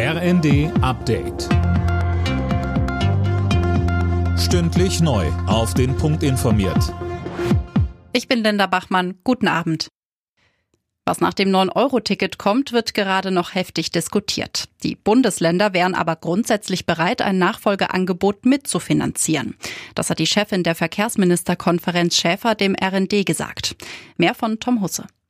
RND Update. Stündlich neu. Auf den Punkt informiert. Ich bin Linda Bachmann. Guten Abend. Was nach dem 9-Euro-Ticket kommt, wird gerade noch heftig diskutiert. Die Bundesländer wären aber grundsätzlich bereit, ein Nachfolgeangebot mitzufinanzieren. Das hat die Chefin der Verkehrsministerkonferenz Schäfer dem RND gesagt. Mehr von Tom Husse.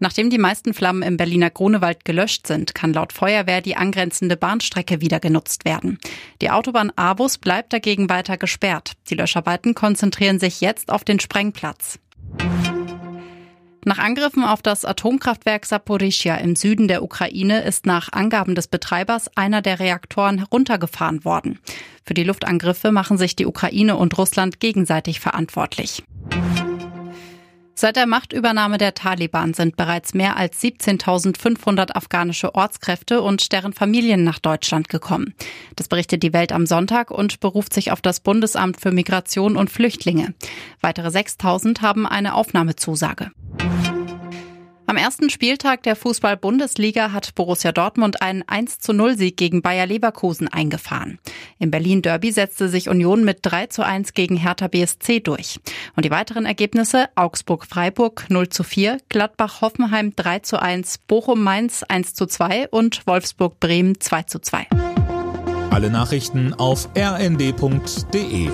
Nachdem die meisten Flammen im Berliner Grunewald gelöscht sind, kann laut Feuerwehr die angrenzende Bahnstrecke wieder genutzt werden. Die Autobahn Abus bleibt dagegen weiter gesperrt. Die Löscharbeiten konzentrieren sich jetzt auf den Sprengplatz. Nach Angriffen auf das Atomkraftwerk Saporischia im Süden der Ukraine ist nach Angaben des Betreibers einer der Reaktoren heruntergefahren worden. Für die Luftangriffe machen sich die Ukraine und Russland gegenseitig verantwortlich. Seit der Machtübernahme der Taliban sind bereits mehr als 17.500 afghanische Ortskräfte und deren Familien nach Deutschland gekommen. Das berichtet die Welt am Sonntag und beruft sich auf das Bundesamt für Migration und Flüchtlinge. Weitere 6.000 haben eine Aufnahmezusage. Am ersten Spieltag der Fußball-Bundesliga hat Borussia Dortmund einen 1 zu 0 Sieg gegen Bayer Leverkusen eingefahren. Im Berlin Derby setzte sich Union mit 3 zu 1 gegen Hertha BSC durch. Und die weiteren Ergebnisse Augsburg-Freiburg 0 zu 4, Gladbach-Hoffenheim 3 zu 1, Bochum-Mainz 1 zu 2 und Wolfsburg-Bremen 2 zu 2. Alle Nachrichten auf rnd.de